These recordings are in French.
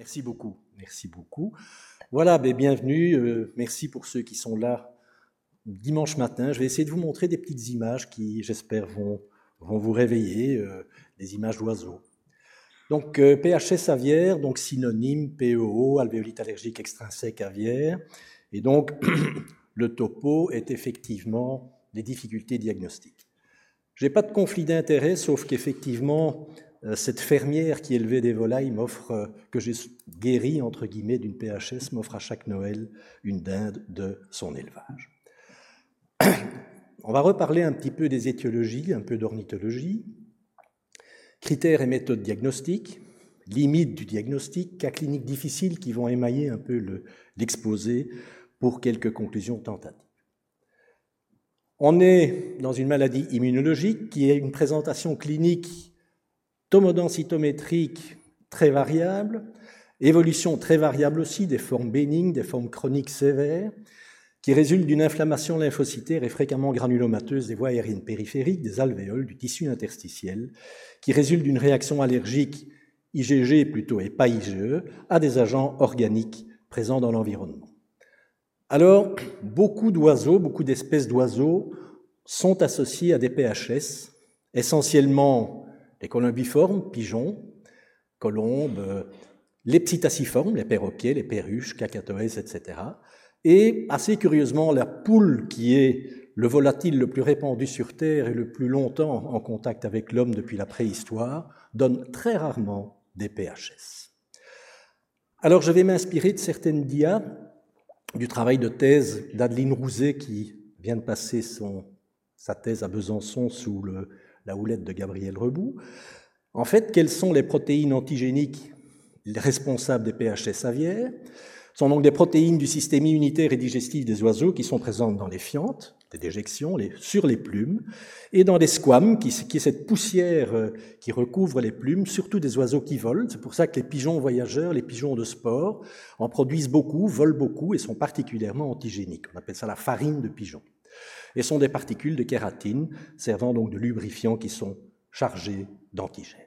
Merci beaucoup, merci beaucoup. Voilà, ben, bienvenue, euh, merci pour ceux qui sont là dimanche matin. Je vais essayer de vous montrer des petites images qui, j'espère, vont, vous réveiller, euh, des images d'oiseaux. Donc euh, PHS aviaire, donc synonyme PEO, alvéolite allergique extrinsèque aviaire. Et donc le topo est effectivement des difficultés diagnostiques. Je n'ai pas de conflit d'intérêt, sauf qu'effectivement, cette fermière qui élevait des volailles m'offre, euh, que j'ai guéri entre guillemets d'une PHS, m'offre à chaque Noël une dinde de son élevage. On va reparler un petit peu des étiologies, un peu d'ornithologie, critères et méthodes diagnostiques, limites du diagnostic, cas cliniques difficiles qui vont émailler un peu l'exposé pour quelques conclusions tentatives. On est dans une maladie immunologique qui a une présentation clinique tomodensitométrique très variable, évolution très variable aussi des formes bénignes, des formes chroniques sévères, qui résultent d'une inflammation lymphocytaire et fréquemment granulomateuse des voies aériennes périphériques, des alvéoles, du tissu interstitiel, qui résulte d'une réaction allergique IgG plutôt et pas IgE à des agents organiques présents dans l'environnement. Alors, beaucoup d'oiseaux, beaucoup d'espèces d'oiseaux sont associés à des PHS, essentiellement les colombiformes, pigeons, colombes, les psittaciformes, les perroquets, les perruches, cacatoès, etc. Et assez curieusement, la poule, qui est le volatile le plus répandu sur Terre et le plus longtemps en contact avec l'homme depuis la préhistoire, donne très rarement des PHS. Alors je vais m'inspirer de certaines dias du travail de thèse d'Adeline Rouzet qui vient de passer sa thèse à Besançon sous le, la houlette de Gabriel Rebout. En fait, quelles sont les protéines antigéniques responsables des PHS aviaires? Ce sont donc des protéines du système immunitaire et digestif des oiseaux qui sont présentes dans les fientes, des déjections, sur les plumes, et dans les squames, qui, qui est cette poussière euh, qui recouvre les plumes, surtout des oiseaux qui volent. C'est pour ça que les pigeons voyageurs, les pigeons de sport, en produisent beaucoup, volent beaucoup et sont particulièrement antigéniques. On appelle ça la farine de pigeon et sont des particules de kératine servant donc de lubrifiants qui sont chargés d'antigènes.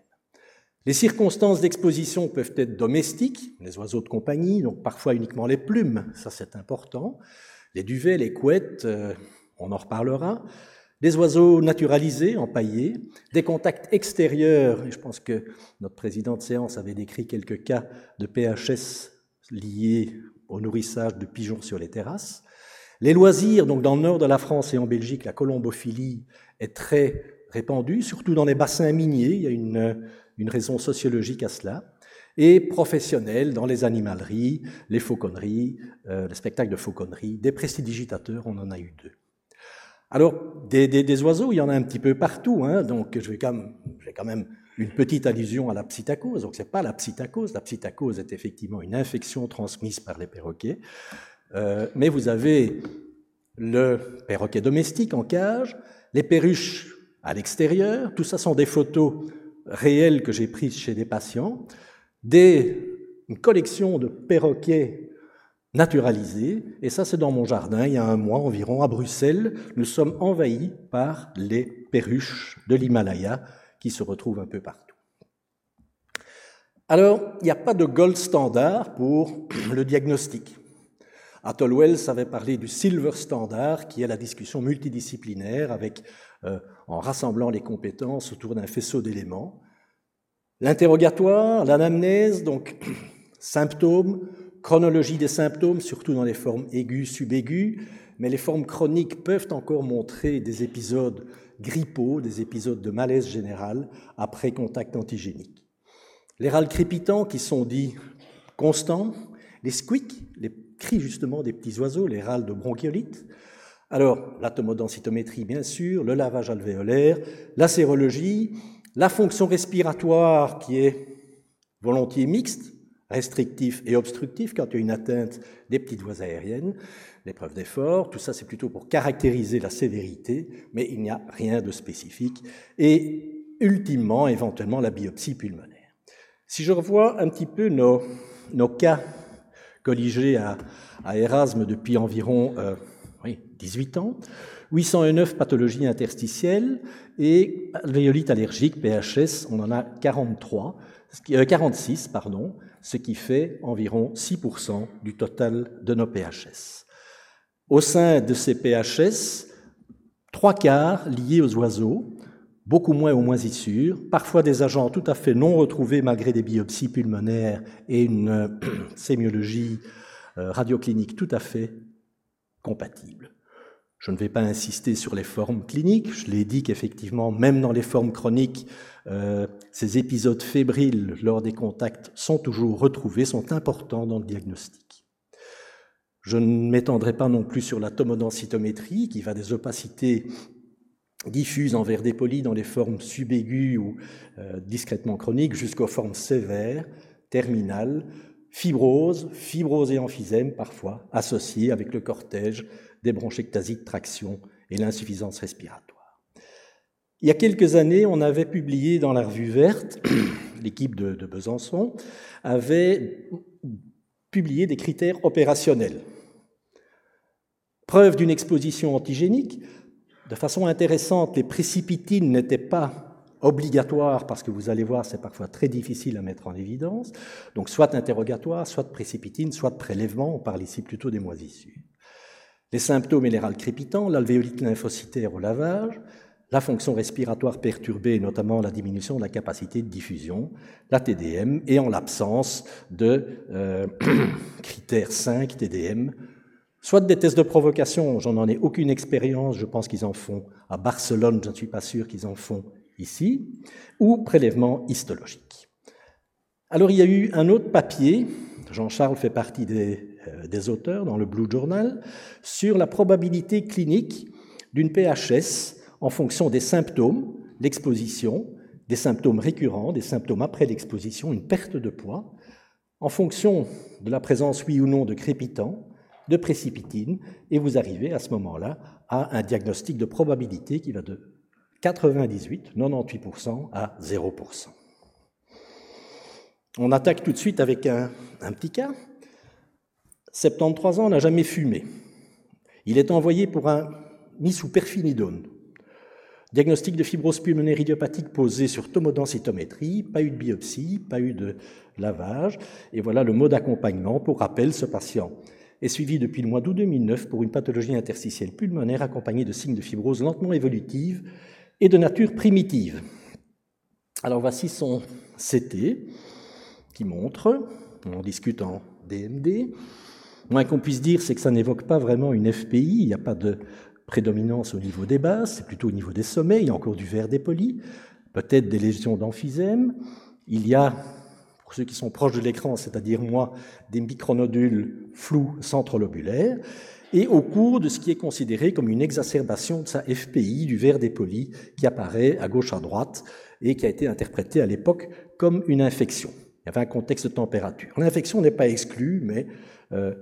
Les circonstances d'exposition peuvent être domestiques, les oiseaux de compagnie, donc parfois uniquement les plumes, ça c'est important, les duvets, les couettes, euh, on en reparlera, des oiseaux naturalisés, empaillés, des contacts extérieurs, et je pense que notre président de séance avait décrit quelques cas de PHS liés au nourrissage de pigeons sur les terrasses, les loisirs, donc dans le nord de la France et en Belgique, la colombophilie est très répandue, surtout dans les bassins miniers, il y a une, raison sociologique à cela, et professionnels dans les animaleries, les fauconneries, euh, les spectacles de fauconnerie, des prestidigitateurs, on en a eu deux. Alors, des, oiseaux, il y en a un petit peu partout, hein, donc je vais quand même, quand même une petite allusion à la psittacose. Donc, ce n'est pas la psittacose. La psittacose est effectivement une infection transmise par les perroquets. Euh, mais vous avez le perroquet domestique en cage, les perruches à l'extérieur, tout ça sont des photos réelles que j'ai prises chez des patients, des, une collection de perroquets naturalisés, et ça c'est dans mon jardin, il y a un mois environ, à Bruxelles, nous sommes envahis par les perruches de l'Himalaya qui se retrouvent un peu partout. Alors, il n'y a pas de gold standard pour le diagnostic. Athol Wells avait parlé du silver standard, qui est la discussion multidisciplinaire avec, euh, en rassemblant les compétences autour d'un faisceau d'éléments. L'interrogatoire, l'anamnèse, donc symptômes, chronologie des symptômes, surtout dans les formes aiguës, subaiguës, mais les formes chroniques peuvent encore montrer des épisodes grippaux, des épisodes de malaise général après contact antigénique. Les râles crépitants qui sont dits constants, les squeaks, les cris justement des petits oiseaux, les râles de bronchiolite. Alors, la tomodensitométrie, bien sûr, le lavage alvéolaire, la sérologie, la fonction respiratoire qui est volontiers mixte, restrictif et obstructif quand il y a une atteinte des petites voies aériennes, l'épreuve d'effort, tout ça c'est plutôt pour caractériser la sévérité, mais il n'y a rien de spécifique. Et ultimement, éventuellement, la biopsie pulmonaire. Si je revois un petit peu nos, nos cas colligé à, Erasme depuis environ 18 euh, ans, 809 pathologies interstitielles et alvéolite allergique, PHS, on en a 43, 46, euh, pardon, ce qui fait environ 6% du total de nos PHS. Au sein de ces PHS, trois quarts liés aux oiseaux, beaucoup moins aux moisissures, parfois des agents tout à fait non retrouvés malgré des biopsies pulmonaires et une sémiologie euh, radioclinique tout à fait compatible. Je ne vais pas insister sur les formes cliniques. Je l'ai dit qu'effectivement, même dans les formes chroniques, euh, ces épisodes fébriles lors des contacts sont toujours retrouvés, sont importants dans le diagnostic. Je ne m'étendrai pas non plus sur la tomodensitométrie, qui va des opacités diffuses envers des polis dans les formes subaiguës ou euh, discrètement chroniques jusqu'aux formes sévères, terminales, fibrose, fibrose et emphysème parfois, associés avec le cortège des bronchectasies de traction et l'insuffisance respiratoire. Il y a quelques années, on avait publié dans la revue verte, l'équipe de Besançon avait publié des critères opérationnels. Preuve d'une exposition antigénique, de façon intéressante, les précipitines n'étaient pas obligatoire, parce que vous allez voir, c'est parfois très difficile à mettre en évidence. Donc, soit interrogatoire, soit précipitine, soit prélèvement. On parle ici plutôt des moisissures. Les symptômes généraux crépitants, l'alvéolite lymphocytaire au lavage, la fonction respiratoire perturbée, notamment la diminution de la capacité de diffusion, la TDM, et en l'absence de euh, critères 5 TDM, soit des tests de provocation, j'en en ai aucune expérience, je pense qu'ils en font à Barcelone, je ne suis pas sûr qu'ils en font ici, ou prélèvement histologique. Alors il y a eu un autre papier, Jean-Charles fait partie des, euh, des, auteurs dans le Blue Journal, sur la probabilité clinique d'une PHS en fonction des symptômes, l'exposition, des symptômes récurrents, des symptômes après l'exposition, une perte de poids, en fonction de la présence, oui ou non, de crépitants, de précipitine, et vous arrivez à ce moment-là à un diagnostic de probabilité qui va de 98, 98% à 0%. On attaque tout de suite avec un, petit cas. 73 ans, n'a jamais fumé. Il est envoyé pour un mis sous perfinidone. Diagnostic de fibrose pulmonaire idiopathique posé sur tomodensitométrie, pas eu de biopsie, pas eu de lavage. Et voilà le mode d'accompagnement. Pour rappel, ce patient est suivi depuis le mois d'août 2009 pour une pathologie interstitielle pulmonaire accompagnée de signes de fibrose lentement évolutive et de nature primitive. Alors voici son CT qui montre, on discute en DMD, moins qu'on puisse dire, c'est que ça n'évoque pas vraiment une FPI, il n'y a pas de prédominance au niveau des bases, c'est plutôt au niveau des sommets, il y a encore du verre dépoli, peut-être des lésions d'emphysème, il y a, pour ceux qui sont proches de l'écran, c'est-à-dire moi, des micronodules flous centrolobulaires, et au cours de ce qui est considéré comme une exacerbation de sa FPI, du verre dépoli, qui apparaît à gauche à droite et qui a été interprété à l'époque comme une infection. Il y avait un contexte de température. L'infection n'est pas exclue, mais euh,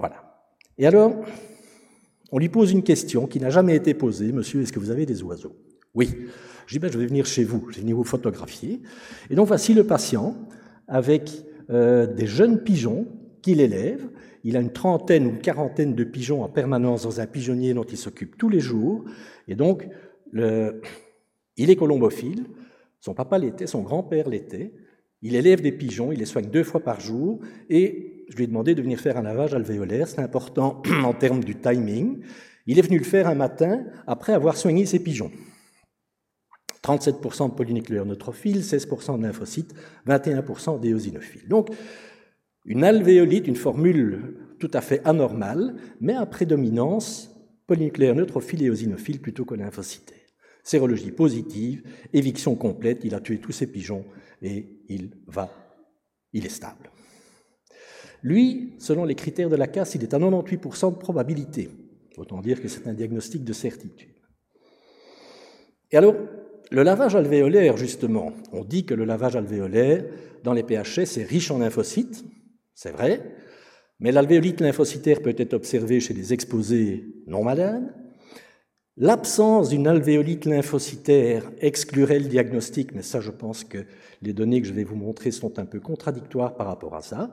voilà. Et alors, on lui pose une question qui n'a jamais été posée. Monsieur, est-ce que vous avez des oiseaux? Oui. Je dis, ben, je vais venir chez vous, je vais venir vous photographier. Et donc, voici le patient avec euh, des jeunes pigeons qu'il élève il a une trentaine ou une quarantaine de pigeons en permanence dans un pigeonnier dont il s'occupe tous les jours. Et donc, il est colombophile. Son papa l'était, son grand-père l'était. Il élève des pigeons, il les soigne deux fois par jour. Et je lui ai demandé de venir faire un lavage alvéolaire. C'est important en termes du timing. Il est venu le faire un matin après avoir soigné ses pigeons. 37% de polynucléaires neutrophiles, 16% de lymphocytes, 21% d'éosinophiles. Donc, une alvéolite, une formule tout à fait anormale, mais à prédominance polynucléaire neutrophile et eosinophile plutôt que lymphocytaire. Sérologie positive, éviction complète, il a tué tous ses pigeons et il va, il est stable. Lui, selon les critères de la casse, il est à 98% de probabilité. Autant dire que c'est un diagnostic de certitude. Et alors, le lavage alvéolaire, justement, on dit que le lavage alvéolaire dans les PHS est riche en lymphocytes, c'est vrai, mais l'alvéolite lymphocytaire peut être observée chez les exposés non malades. L'absence d'une alvéolite lymphocytaire exclurait le diagnostic, mais ça, je pense que les données que je vais vous montrer sont un peu contradictoires par rapport à ça,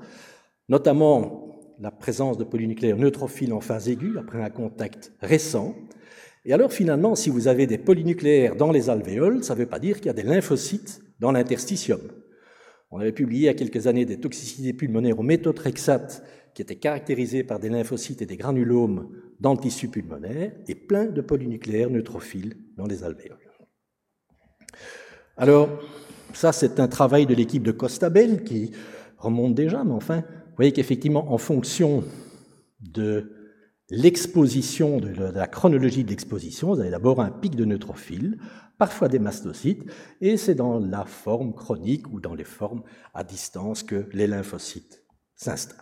notamment la présence de polynucléaires neutrophiles en phase aiguë après un contact récent. Et alors, finalement, si vous avez des polynucléaires dans les alvéoles, ça ne veut pas dire qu'il y a des lymphocytes dans l'interstitium. On avait publié il y a quelques années des toxicités pulmonaires au méthotrexate qui étaient caractérisées par des lymphocytes et des granulomes dans le tissu pulmonaire et plein de polynucléaires neutrophiles dans les alvéoles. Alors, ça, c'est un travail de l'équipe de Costabel qui remonte déjà, mais enfin, vous voyez qu'effectivement, en fonction de l'exposition, de la chronologie de l'exposition, vous avez d'abord un pic de neutrophiles, parfois des mastocytes, et c'est dans la forme chronique ou dans les formes à distance que les lymphocytes s'installent.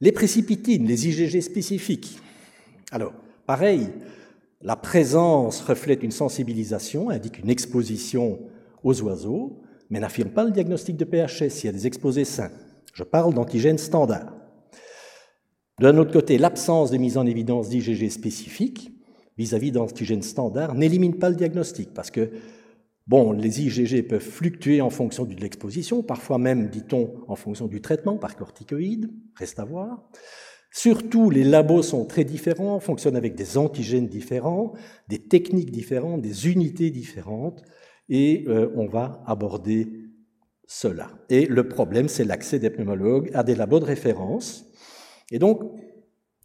Les précipitines, les IgG spécifiques. Alors, pareil, la présence reflète une sensibilisation, indique une exposition aux oiseaux, mais n'affirme pas le diagnostic de PHS s'il y a des exposés sains. Je parle d'antigènes standards. D'un autre côté, l'absence de mise en évidence d'IgG spécifiques vis-à-vis d'antigènes standards n'élimine pas le diagnostic parce que Bon, les IgG peuvent fluctuer en fonction de l'exposition, parfois même, dit-on, en fonction du traitement par corticoïdes, reste à voir. Surtout, les labos sont très différents, fonctionnent avec des antigènes différents, des techniques différentes, des unités différentes, et euh, on va aborder cela. Et le problème, c'est l'accès des pneumologues à des labos de référence. Et donc,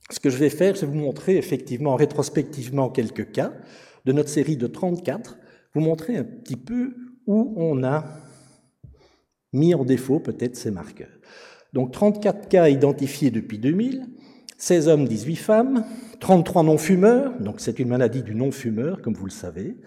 ce que je vais faire, c'est vous montrer effectivement rétrospectivement quelques cas de notre série de 34 vous montrer un petit peu où on a mis en défaut peut-être ces marqueurs. Donc 34 cas identifiés depuis 2000, 16 hommes, 18 femmes, 33 non-fumeurs, donc c'est une maladie du non-fumeur, comme vous le savez,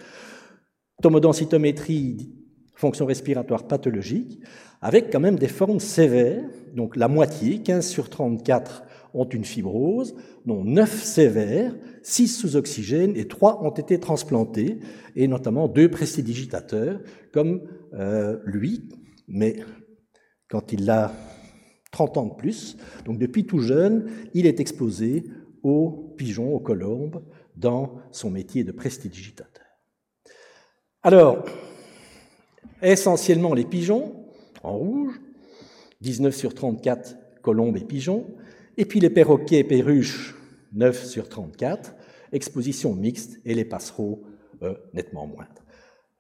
tomodensitométrie, fonction respiratoire pathologique, avec quand même des formes sévères, donc la moitié, 15 sur 34, ont une fibrose, dont 9 sévères, 6 sous oxygène et 3 ont été transplantés, et notamment deux prestidigitateurs, comme euh, lui, mais quand il a 30 ans de plus, donc depuis tout jeune, il est exposé aux pigeons, aux colombes, dans son métier de prestidigitateur. Alors, essentiellement les pigeons, en rouge, 19 sur 34 colombes et pigeons, et puis les perroquets et perruches, 9 sur 34, exposition mixte, et les passereaux, euh, nettement moindres.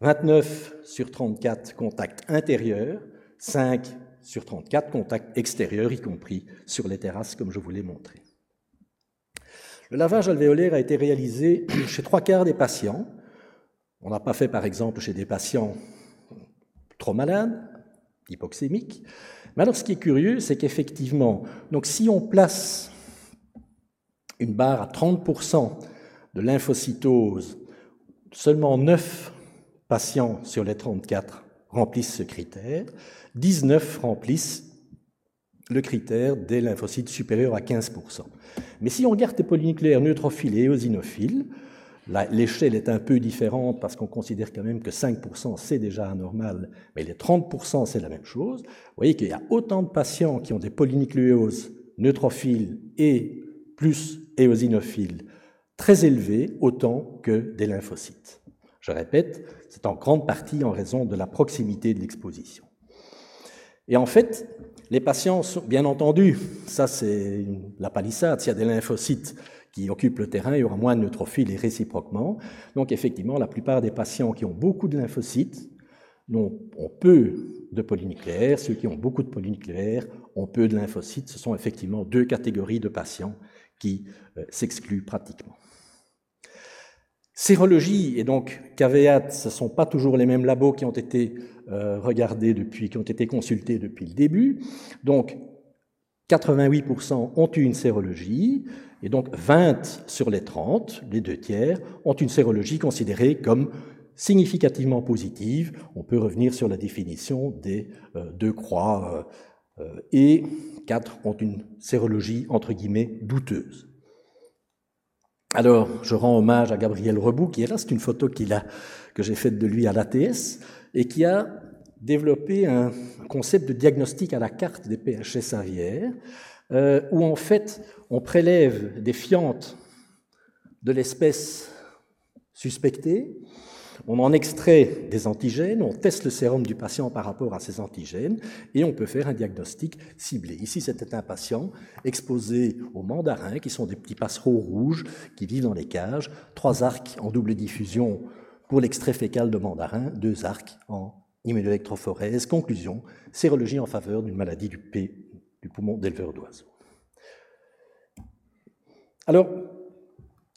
29 sur 34 contacts intérieurs, 5 sur 34 contacts extérieurs, y compris sur les terrasses, comme je vous l'ai montré. Le lavage alvéolaire a été réalisé chez trois quarts des patients. On n'a pas fait, par exemple, chez des patients trop malades, hypoxémiques, mais alors, ce qui est curieux, c'est qu'effectivement, donc si on place une barre à 30% de lymphocytose, seulement 9 patients sur les 34 remplissent ce critère, 19 remplissent le critère des lymphocytes supérieurs à 15%. Mais si on regarde les polynucléaires neutrophiles et éosinophiles, L'échelle est un peu différente parce qu'on considère quand même que 5% c'est déjà anormal, mais les 30% c'est la même chose. Vous voyez qu'il y a autant de patients qui ont des polynucléoses neutrophiles et plus éosinophiles très élevés, autant que des lymphocytes. Je répète, c'est en grande partie en raison de la proximité de l'exposition. Et en fait, les patients bien entendu, ça c'est la palissade, s'il y a des lymphocytes qui occupent le terrain, il y aura moins de neutrophiles et réciproquement. Donc effectivement, la plupart des patients qui ont beaucoup de lymphocytes ont, peu de polynucléaires. Ceux qui ont beaucoup de polynucléaires ont peu de lymphocytes. Ce sont effectivement deux catégories de patients qui euh, s'excluent pratiquement. Sérologie et donc caveat, ce ne sont pas toujours les mêmes labos qui ont été euh, regardés depuis, qui ont été consultés depuis le début. Donc 88% ont eu une sérologie, et donc 20 sur les 30, les deux tiers, ont une sérologie considérée comme significativement positive. On peut revenir sur la définition des euh, deux croix, euh, euh, et 4 ont une sérologie entre guillemets douteuse. Alors, je rends hommage à Gabriel Rebout, qui est là, c'est une photo que j'ai faite de lui à l'ATS, et qui a développé un concept de diagnostic à la carte des PHS aviaires, euh, où en fait on prélève des fientes de l'espèce suspectée, on en extrait des antigènes, on teste le sérum du patient par rapport à ces antigènes et on peut faire un diagnostic ciblé. Ici, c'était un patient exposé aux mandarins, qui sont des petits passereaux rouges qui vivent dans les cages, trois arcs en double diffusion pour l'extrait fécal de mandarin, deux arcs en immunoélectrophorèse. Conclusion, sérologie en faveur d'une maladie du, P, du poumon d'éleveur d'oiseaux. Alors,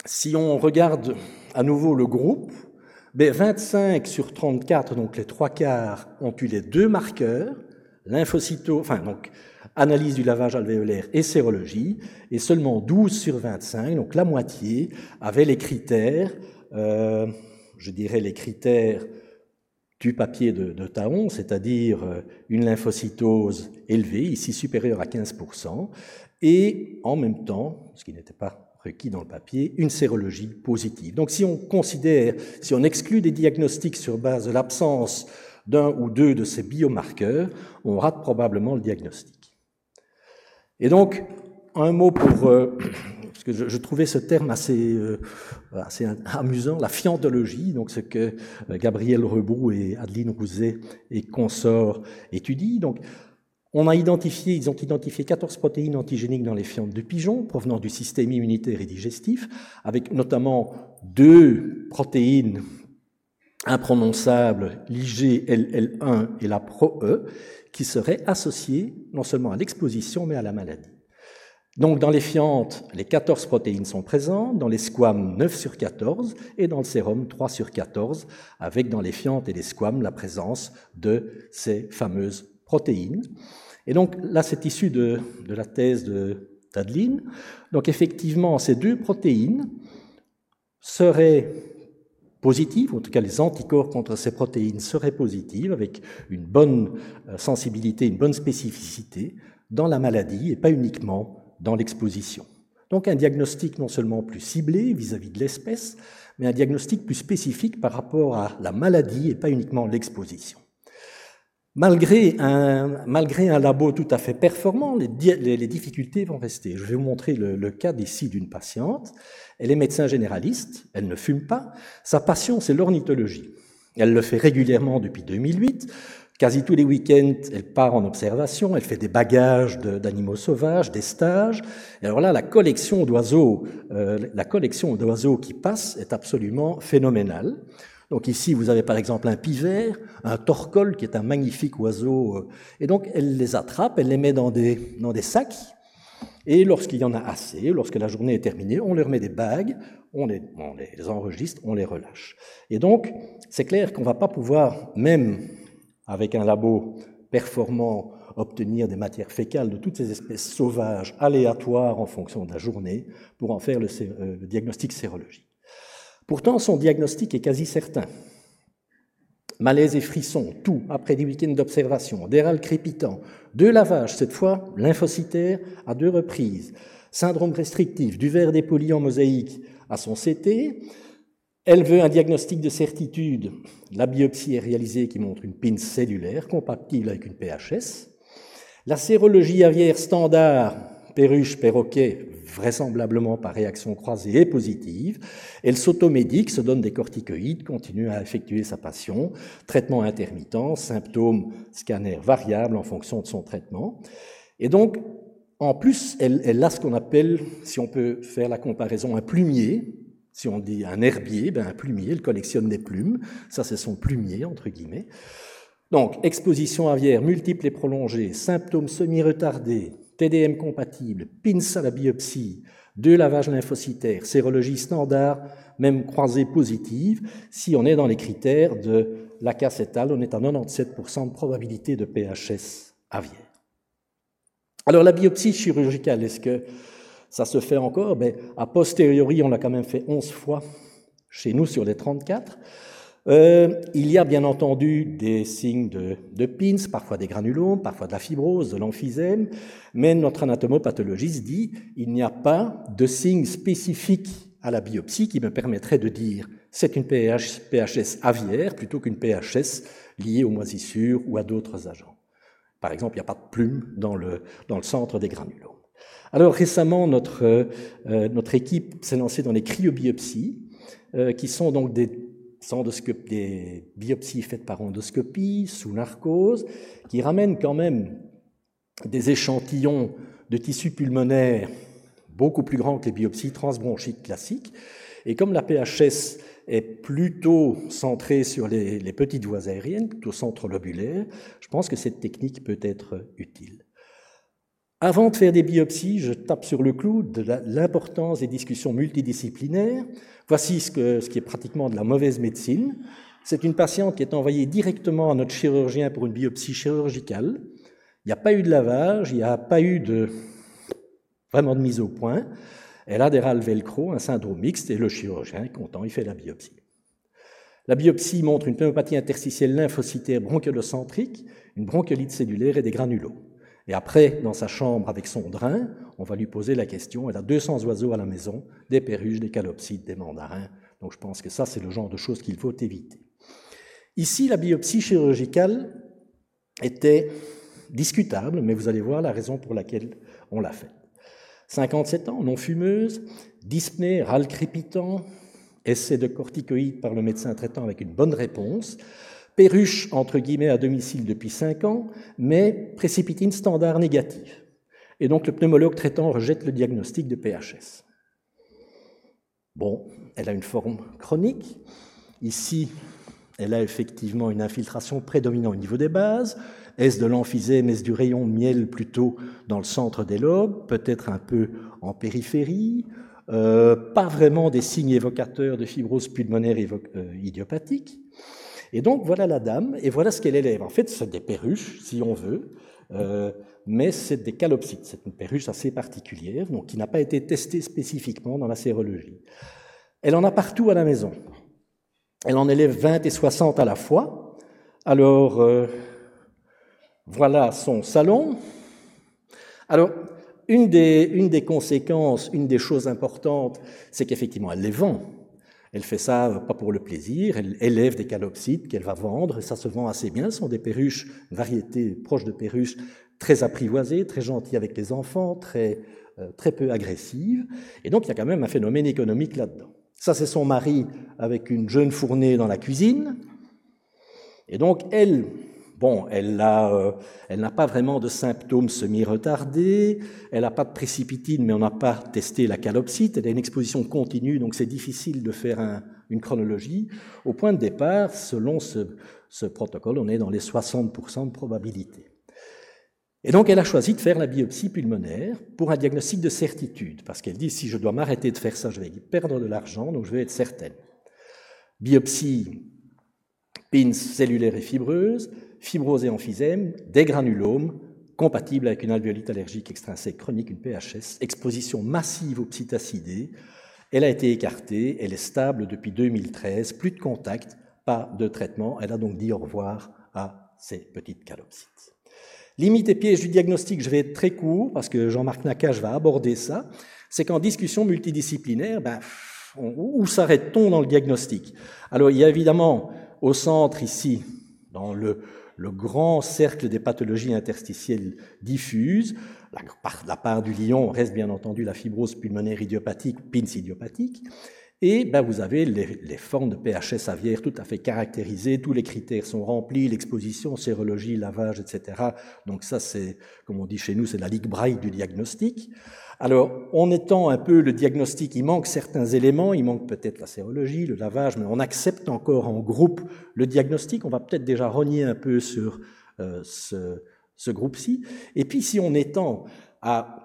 si on regarde à nouveau le groupe, 25 ben, sur 34, donc les trois quarts, ont eu les deux marqueurs, lymphocyto, enfin donc analyse du lavage alvéolaire et sérologie, et seulement 12 sur 25, donc la moitié, avaient les critères, euh, je dirais les critères du papier de, Taon, c'est-à-dire euh, une lymphocytose élevée, ici supérieure à 15%, et en même temps, ce qui n'était pas requis dans le papier, une sérologie positive. Donc si on considère, si on exclut des diagnostics sur base de l'absence d'un ou deux de ces biomarqueurs, on rate probablement le diagnostic. Et donc, un mot pour... Euh, je, trouvais ce terme assez, euh, assez amusant, la fiantologie, donc ce que euh, Gabriel Reboux et Adeline Rouzet et consorts étudient. Donc, on a identifié, ils ont identifié 14 protéines antigéniques dans les fientes de pigeons, provenant du système immunitaire et digestif, avec notamment deux protéines imprononçables, l'IGLL1 et la ProE, qui seraient associées non seulement à l'exposition, mais à la maladie. Donc dans les fientes, les 14 protéines sont présentes, dans les squames 9 sur 14 et dans le sérum 3 sur 14, avec dans les fientes et les squames la présence de ces fameuses protéines. Et donc là, c'est issu de, la thèse de Tadlin. Donc effectivement, ces deux protéines seraient positives, en tout cas les anticorps contre ces protéines seraient positifs, avec une bonne euh, sensibilité, une bonne spécificité dans la maladie et pas uniquement dans l'exposition. Donc un diagnostic non seulement plus ciblé vis-à-vis -vis de l'espèce, mais un diagnostic plus spécifique par rapport à la maladie et pas uniquement l'exposition. Malgré un, malgré un labo tout à fait performant, les, difficultés vont rester. Je vais vous montrer le, cas ici d'une patiente. Elle est médecin généraliste, elle ne fume pas. Sa passion, c'est l'ornithologie. Elle le fait régulièrement depuis 2008. Quasi tous les week-ends, elle part en observation, elle fait des bagages d'animaux sauvages, des stages. Et alors là, la collection d'oiseaux, euh, la collection d'oiseaux qui passe est absolument phénoménale. Donc ici, vous avez par exemple un pivert, un torcol qui est un magnifique oiseau. Euh, et donc, elle les attrape, elle les met dans des, dans des sacs. Et lorsqu'il y en a assez, lorsque la journée est terminée, on leur met des bagues, on les, on les enregistre, on les relâche. Et donc, c'est clair qu'on va pas pouvoir, même avec un labo performant, obtenir des matières fécales de toutes ces espèces sauvages, aléatoires en fonction de la journée, pour en faire le, euh, diagnostic sérologique. Pourtant, son diagnostic est quasi certain. Malaise et frissons, tout, après des week-ends d'observation, des crépitants, deux lavages, cette fois lymphocytaires à deux reprises, syndrome restrictif, du verre dépoli en mosaïque à son CT. Elle veut un diagnostic de certitude. La biopsie est réalisée qui montre une pince cellulaire compatible avec une PHS. La sérologie aviaire standard, perruche, perroquet, vraisemblablement par réaction croisée et positive. Elle s'automédique, se donne des corticoïdes, continue à effectuer sa passion, traitement intermittent, symptômes, scanner variables en fonction de son traitement. Et donc, en plus, elle, a ce qu'on appelle, si on peut faire la comparaison, un plumier. Si on dit un herbier, ben un plumier, elle collectionne des plumes. Ça, c'est son plumier, entre guillemets. Donc, exposition aviaire multiple et prolongée, symptômes semi-retardés, TDM compatible, PINS à la biopsie, deux lavages lymphocytaires, sérologie standard, même croisée positive. Si on est dans les critères de la étale, on est à 97% de probabilité de PHS aviaire. Alors la biopsie chirurgicale, est-ce que ça se fait encore ben, A posteriori, on l'a quand même fait 11 fois chez nous sur les 34. Euh, il y a bien entendu des signes de, de PINS, parfois des granulomes, parfois de la fibrose, de l'emphysème, mais notre anatomopathologiste dit il n'y a pas de signes spécifiques à la biopsie qui me permettrait de dire c'est une PH, PHS aviaire plutôt qu'une PHS liée aux moisissures ou à d'autres agents. Par exemple, il n'y a pas de plume dans le, dans le centre des granulomes. Alors récemment, notre, euh, notre équipe s'est lancée dans les cryobiopsies, euh, qui sont donc des biopsies faites par endoscopie, sous narcose, qui ramènent quand même des échantillons de tissu pulmonaire beaucoup plus grands que les biopsies transbronchiques classiques. Et comme la PHS est plutôt centré sur les, les petites voies aériennes, plutôt centre-lobulaire, je pense que cette technique peut être utile. Avant de faire des biopsies, je tape sur le clou de l'importance des discussions multidisciplinaires. Voici ce, qui est pratiquement de la mauvaise médecine. C'est une patiente qui est envoyée directement à notre chirurgien pour une biopsie chirurgicale. Il n'y a pas eu de lavage, il n'y a pas eu vraiment de mise au point. Elle a des râles velcro, un syndrome mixte, et le chirurgien est content, il fait la biopsie. La biopsie montre une pneumopathie interstitielle lymphocytaire bronchiolocentrique, une bronchiolite cellulaire et des granulomes. Et après, dans sa chambre avec son drain, on va lui poser la question. Elle a 200 oiseaux à la maison, des perruches, des calopsites, des mandarins. Donc je pense que ça, c'est le genre de choses qu'il faut éviter. Ici, la biopsie chirurgicale était discutable, mais vous allez voir la raison pour laquelle on l'a faite. 57 ans, non fumeuse, dyspnée, râle crépitant, essai de corticoïdes par le médecin traitant avec une bonne réponse, Perruche, entre guillemets, à domicile depuis 5 ans, mais précipitine standard négative. Et donc le pneumologue traitant rejette le diagnostic de PHS. Bon, elle a une forme chronique. Ici, elle a effectivement une infiltration prédominante au niveau des bases. Est-ce de l'emphysème, est-ce du rayon miel plutôt dans le centre des lobes, peut-être un peu en périphérie, euh, pas vraiment des signes évocateurs de fibrose pulmonaire euh, idiopathique. Et donc voilà la dame, et voilà ce qu'elle élève. En fait, c'est des perruches, si on veut, euh, mais c'est des calopsites. C'est une perruche assez particulière, donc qui n'a pas été testée spécifiquement dans la sérologie. Elle en a partout à la maison. Elle en élève 20 et 60 à la fois. Alors, euh, voilà son salon. Alors, une des, une des conséquences, une des choses importantes, c'est qu'effectivement, elle les vend. Elle fait ça euh, pas pour le plaisir, elle élève des calopsites qu'elle va vendre, et ça se vend assez bien. Ce sont des perruches, variétés proches de perruches, très apprivoisées, très gentilles avec les enfants, très, euh, très peu agressives. Et donc il y a quand même un phénomène économique là-dedans. Ça, c'est son mari avec une jeune fournée dans la cuisine. Et donc elle, Bon, euh, elle n'a pas vraiment de symptômes semi-retardés, elle n'a pas de précipitine, mais on n'a pas testé la calopsite, elle a une exposition continue, donc c'est difficile de faire une chronologie. Au point de départ, selon ce, protocole, on est dans les 60% de probabilité. Et donc elle a choisi de faire la biopsie pulmonaire pour un diagnostic de certitude, parce qu'elle dit si je dois m'arrêter de faire ça, je vais perdre de l'argent, donc je vais être certaine. Biopsie PINS cellulaire et fibreuse, fibrose et emphysème, des granulomes compatibles avec une alvéolite allergique extrinsèque chronique, une PHS, exposition massive aux psittacidés. Elle a été écartée, elle est stable depuis 2013, plus de contact, pas de traitement. Elle a donc dit au revoir à ces petites calopsites. Limite et piège du diagnostic, je vais être très court parce que Jean-Marc Nakache va aborder ça. C'est qu'en discussion multidisciplinaire, ben, où s'arrête-t-on dans le diagnostic? Alors il y a évidemment au centre ici, dans le, le grand cercle des pathologies interstitielles diffuses. La, part du lion reste bien entendu la fibrose pulmonaire idiopathique, PINS idiopathique. Et ben, vous avez les, formes de PHS aviaire tout à fait caractérisées, tous les critères sont remplis, l'exposition, sérologie, lavage, etc. Donc ça, c'est, comme on dit chez nous, c'est la ligue braille du diagnostic. Alors, en étant un peu le diagnostic, il manque certains éléments, il manque peut-être la sérologie, le lavage, mais on accepte encore en groupe le diagnostic. On va peut-être déjà renier un peu sur euh, ce, ce groupe-ci. Et puis, si on étend à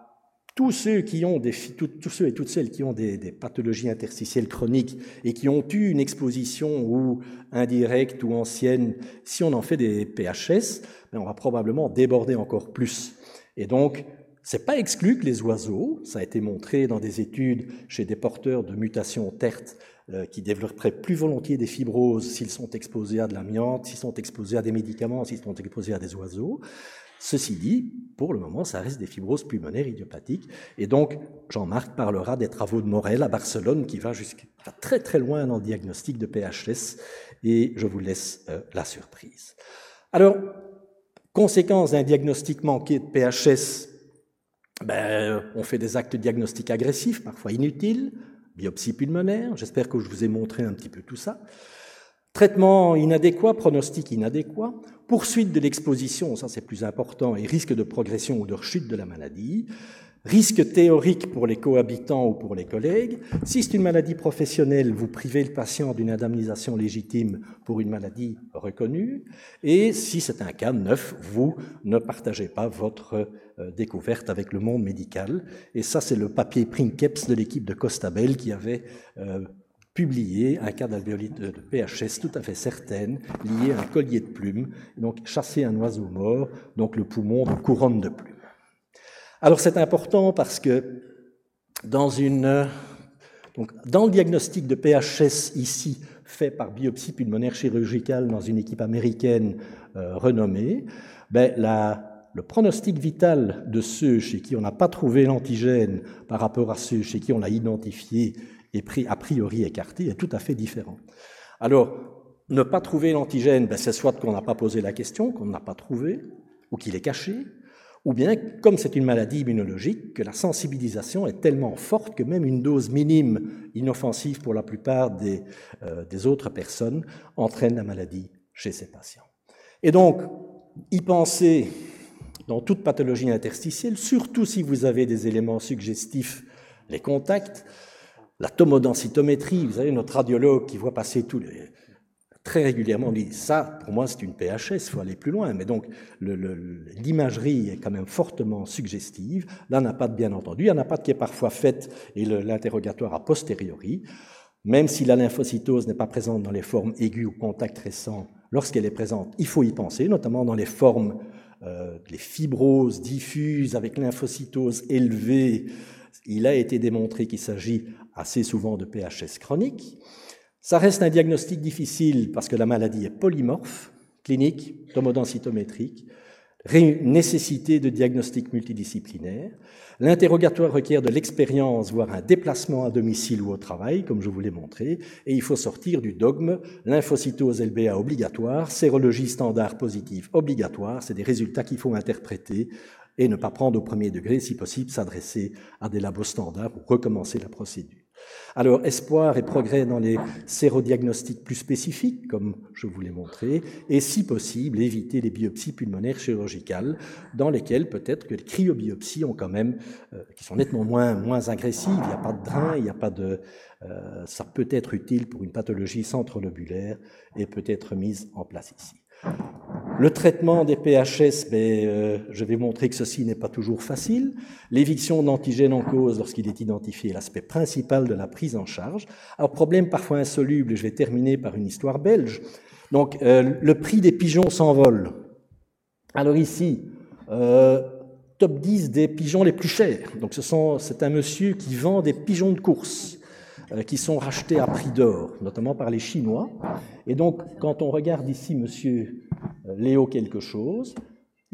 tous ceux, qui ont des, tous ceux et toutes celles qui ont des, des, pathologies interstitielles chroniques et qui ont eu une exposition ou indirecte ou ancienne, si on en fait des PHS, ben on va probablement déborder encore plus. Et donc, c'est pas exclu que les oiseaux, ça a été montré dans des études chez des porteurs de mutations TERT euh, qui développeraient plus volontiers des fibroses s'ils sont exposés à de l'amiante, s'ils sont exposés à des médicaments, s'ils sont exposés à des oiseaux. Ceci dit, pour le moment, ça reste des fibroses pulmonaires idiopathiques. Et donc, Jean-Marc parlera des travaux de Morel à Barcelone qui va jusqu'à très très loin dans le diagnostic de PHS. Et je vous laisse euh, la surprise. Alors, conséquence d'un diagnostic manqué de PHS ben, on fait des actes diagnostiques agressifs, parfois inutiles, biopsie pulmonaire, j'espère que je vous ai montré un petit peu tout ça. Traitement inadéquat, pronostic inadéquat, poursuite de l'exposition, ça c'est plus important, et risque de progression ou de rechute de la maladie. Risque théorique pour les cohabitants ou pour les collègues. Si c'est une maladie professionnelle, vous privez le patient d'une indemnisation légitime pour une maladie reconnue. Et si c'est un cas neuf, vous ne partagez pas votre euh, découverte avec le monde médical. Et ça, c'est le papier Princeps de l'équipe de Costabel qui avait euh, publié un cas d'alvéolite de PHS tout à fait certaine, lié à un collier de plumes, donc chasser un oiseau mort, donc le poumon de couronne de plumes. Alors c'est important parce que dans, une, donc, dans le diagnostic de PHS ici, fait par biopsie pulmonaire chirurgicale dans une équipe américaine euh, renommée, ben, le pronostic vital de ceux chez qui on n'a pas trouvé l'antigène par rapport à ceux chez qui on l'a identifié et a priori écarté est tout à fait différent. Alors, ne pas trouver l'antigène, ben, c'est soit qu'on n'a pas posé la question, qu'on n'a pas trouvé, ou qu'il est caché, ou bien, comme c'est une maladie immunologique, que la sensibilisation est tellement forte que même une dose minime, inoffensive pour la plupart des, euh, des autres personnes, entraîne la maladie chez ces patients. Et donc, y penser dans toute pathologie interstitielle, surtout si vous avez des éléments suggestifs, les contacts, la tomodensitométrie, vous savez, notre radiologue qui voit passer tous les, très régulièrement, on dit ça, pour moi, c'est une PHS, il faut aller plus loin. Mais donc, l'imagerie est quand même fortement suggestive. Là, n'a pas de bien entendu. Il y en a pas de qui est parfois faite et l'interrogatoire a posteriori. Même si la lymphocytose n'est pas présente dans les formes aiguës ou contact récents, lorsqu'elle est présente, il faut y penser, notamment dans les formes, euh, les fibroses diffuses avec lymphocytose élevée. Il a été démontré qu'il s'agit assez souvent de PHS chronique. Ça reste un diagnostic difficile parce que la maladie est polymorphe, clinique, tomodensitométrique, nécessité de diagnostic multidisciplinaire. L'interrogatoire requiert de l'expérience, voire un déplacement à domicile ou au travail, comme je vous l'ai montré, et il faut sortir du dogme lymphocytose LBA obligatoire, sérologie standard positive obligatoire, c'est des résultats qu'il faut interpréter et ne pas prendre au premier degré, si possible, s'adresser à des labos standards pour recommencer la procédure. Alors, espoir et progrès dans les sérodiagnostics plus spécifiques, comme je vous l'ai montré, et si possible, éviter les biopsies pulmonaires chirurgicales, dans lesquelles peut-être que les cryobiopsies ont quand même, euh, qui sont nettement moins, moins agressives, il n'y a pas de drain, il n'y a pas de, euh, ça peut être utile pour une pathologie centrolobulaire et peut être mise en place ici. Le traitement des PHS, ben, euh, je vais montrer que ceci n'est pas toujours facile. L'éviction d'antigènes en cause lorsqu'il est identifié est l'aspect principal de la prise en charge. Alors, problème parfois insoluble, je vais terminer par une histoire belge. Donc, euh, le prix des pigeons s'envole. Alors ici, euh, top 10 des pigeons les plus chers. Donc, c'est un monsieur qui vend des pigeons de course. Euh, qui sont rachetés à prix d'or, notamment par les Chinois. Et donc, quand on regarde ici Monsieur euh, Léo quelque chose,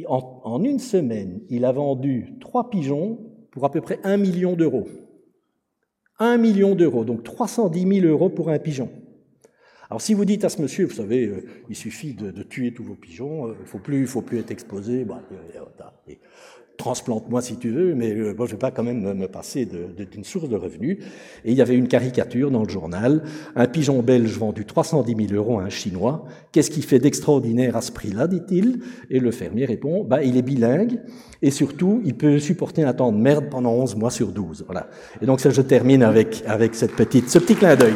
en, une semaine, il a vendu trois pigeons pour à peu près un million d'euros. Un million d'euros, donc 310 000 euros pour un pigeon. Alors si vous dites à ce monsieur, vous savez, euh, il suffit de, tuer tous vos pigeons, il ne faut plus, être exposé, bah, transplante-moi si tu veux, mais euh, je ne vais pas quand même me passer d'une source de revenus. Et il y avait une caricature dans le journal, un pigeon belge vendu 310 000 euros à un Chinois. Qu'est-ce qui fait d'extraordinaire à ce prix-là, dit-il? Et le fermier répond, bah, il est bilingue, et surtout, il peut supporter un temps de merde pendant 11 mois sur 12. Voilà. Et donc ça, je termine avec, avec cette petite, ce petit clin d'œil.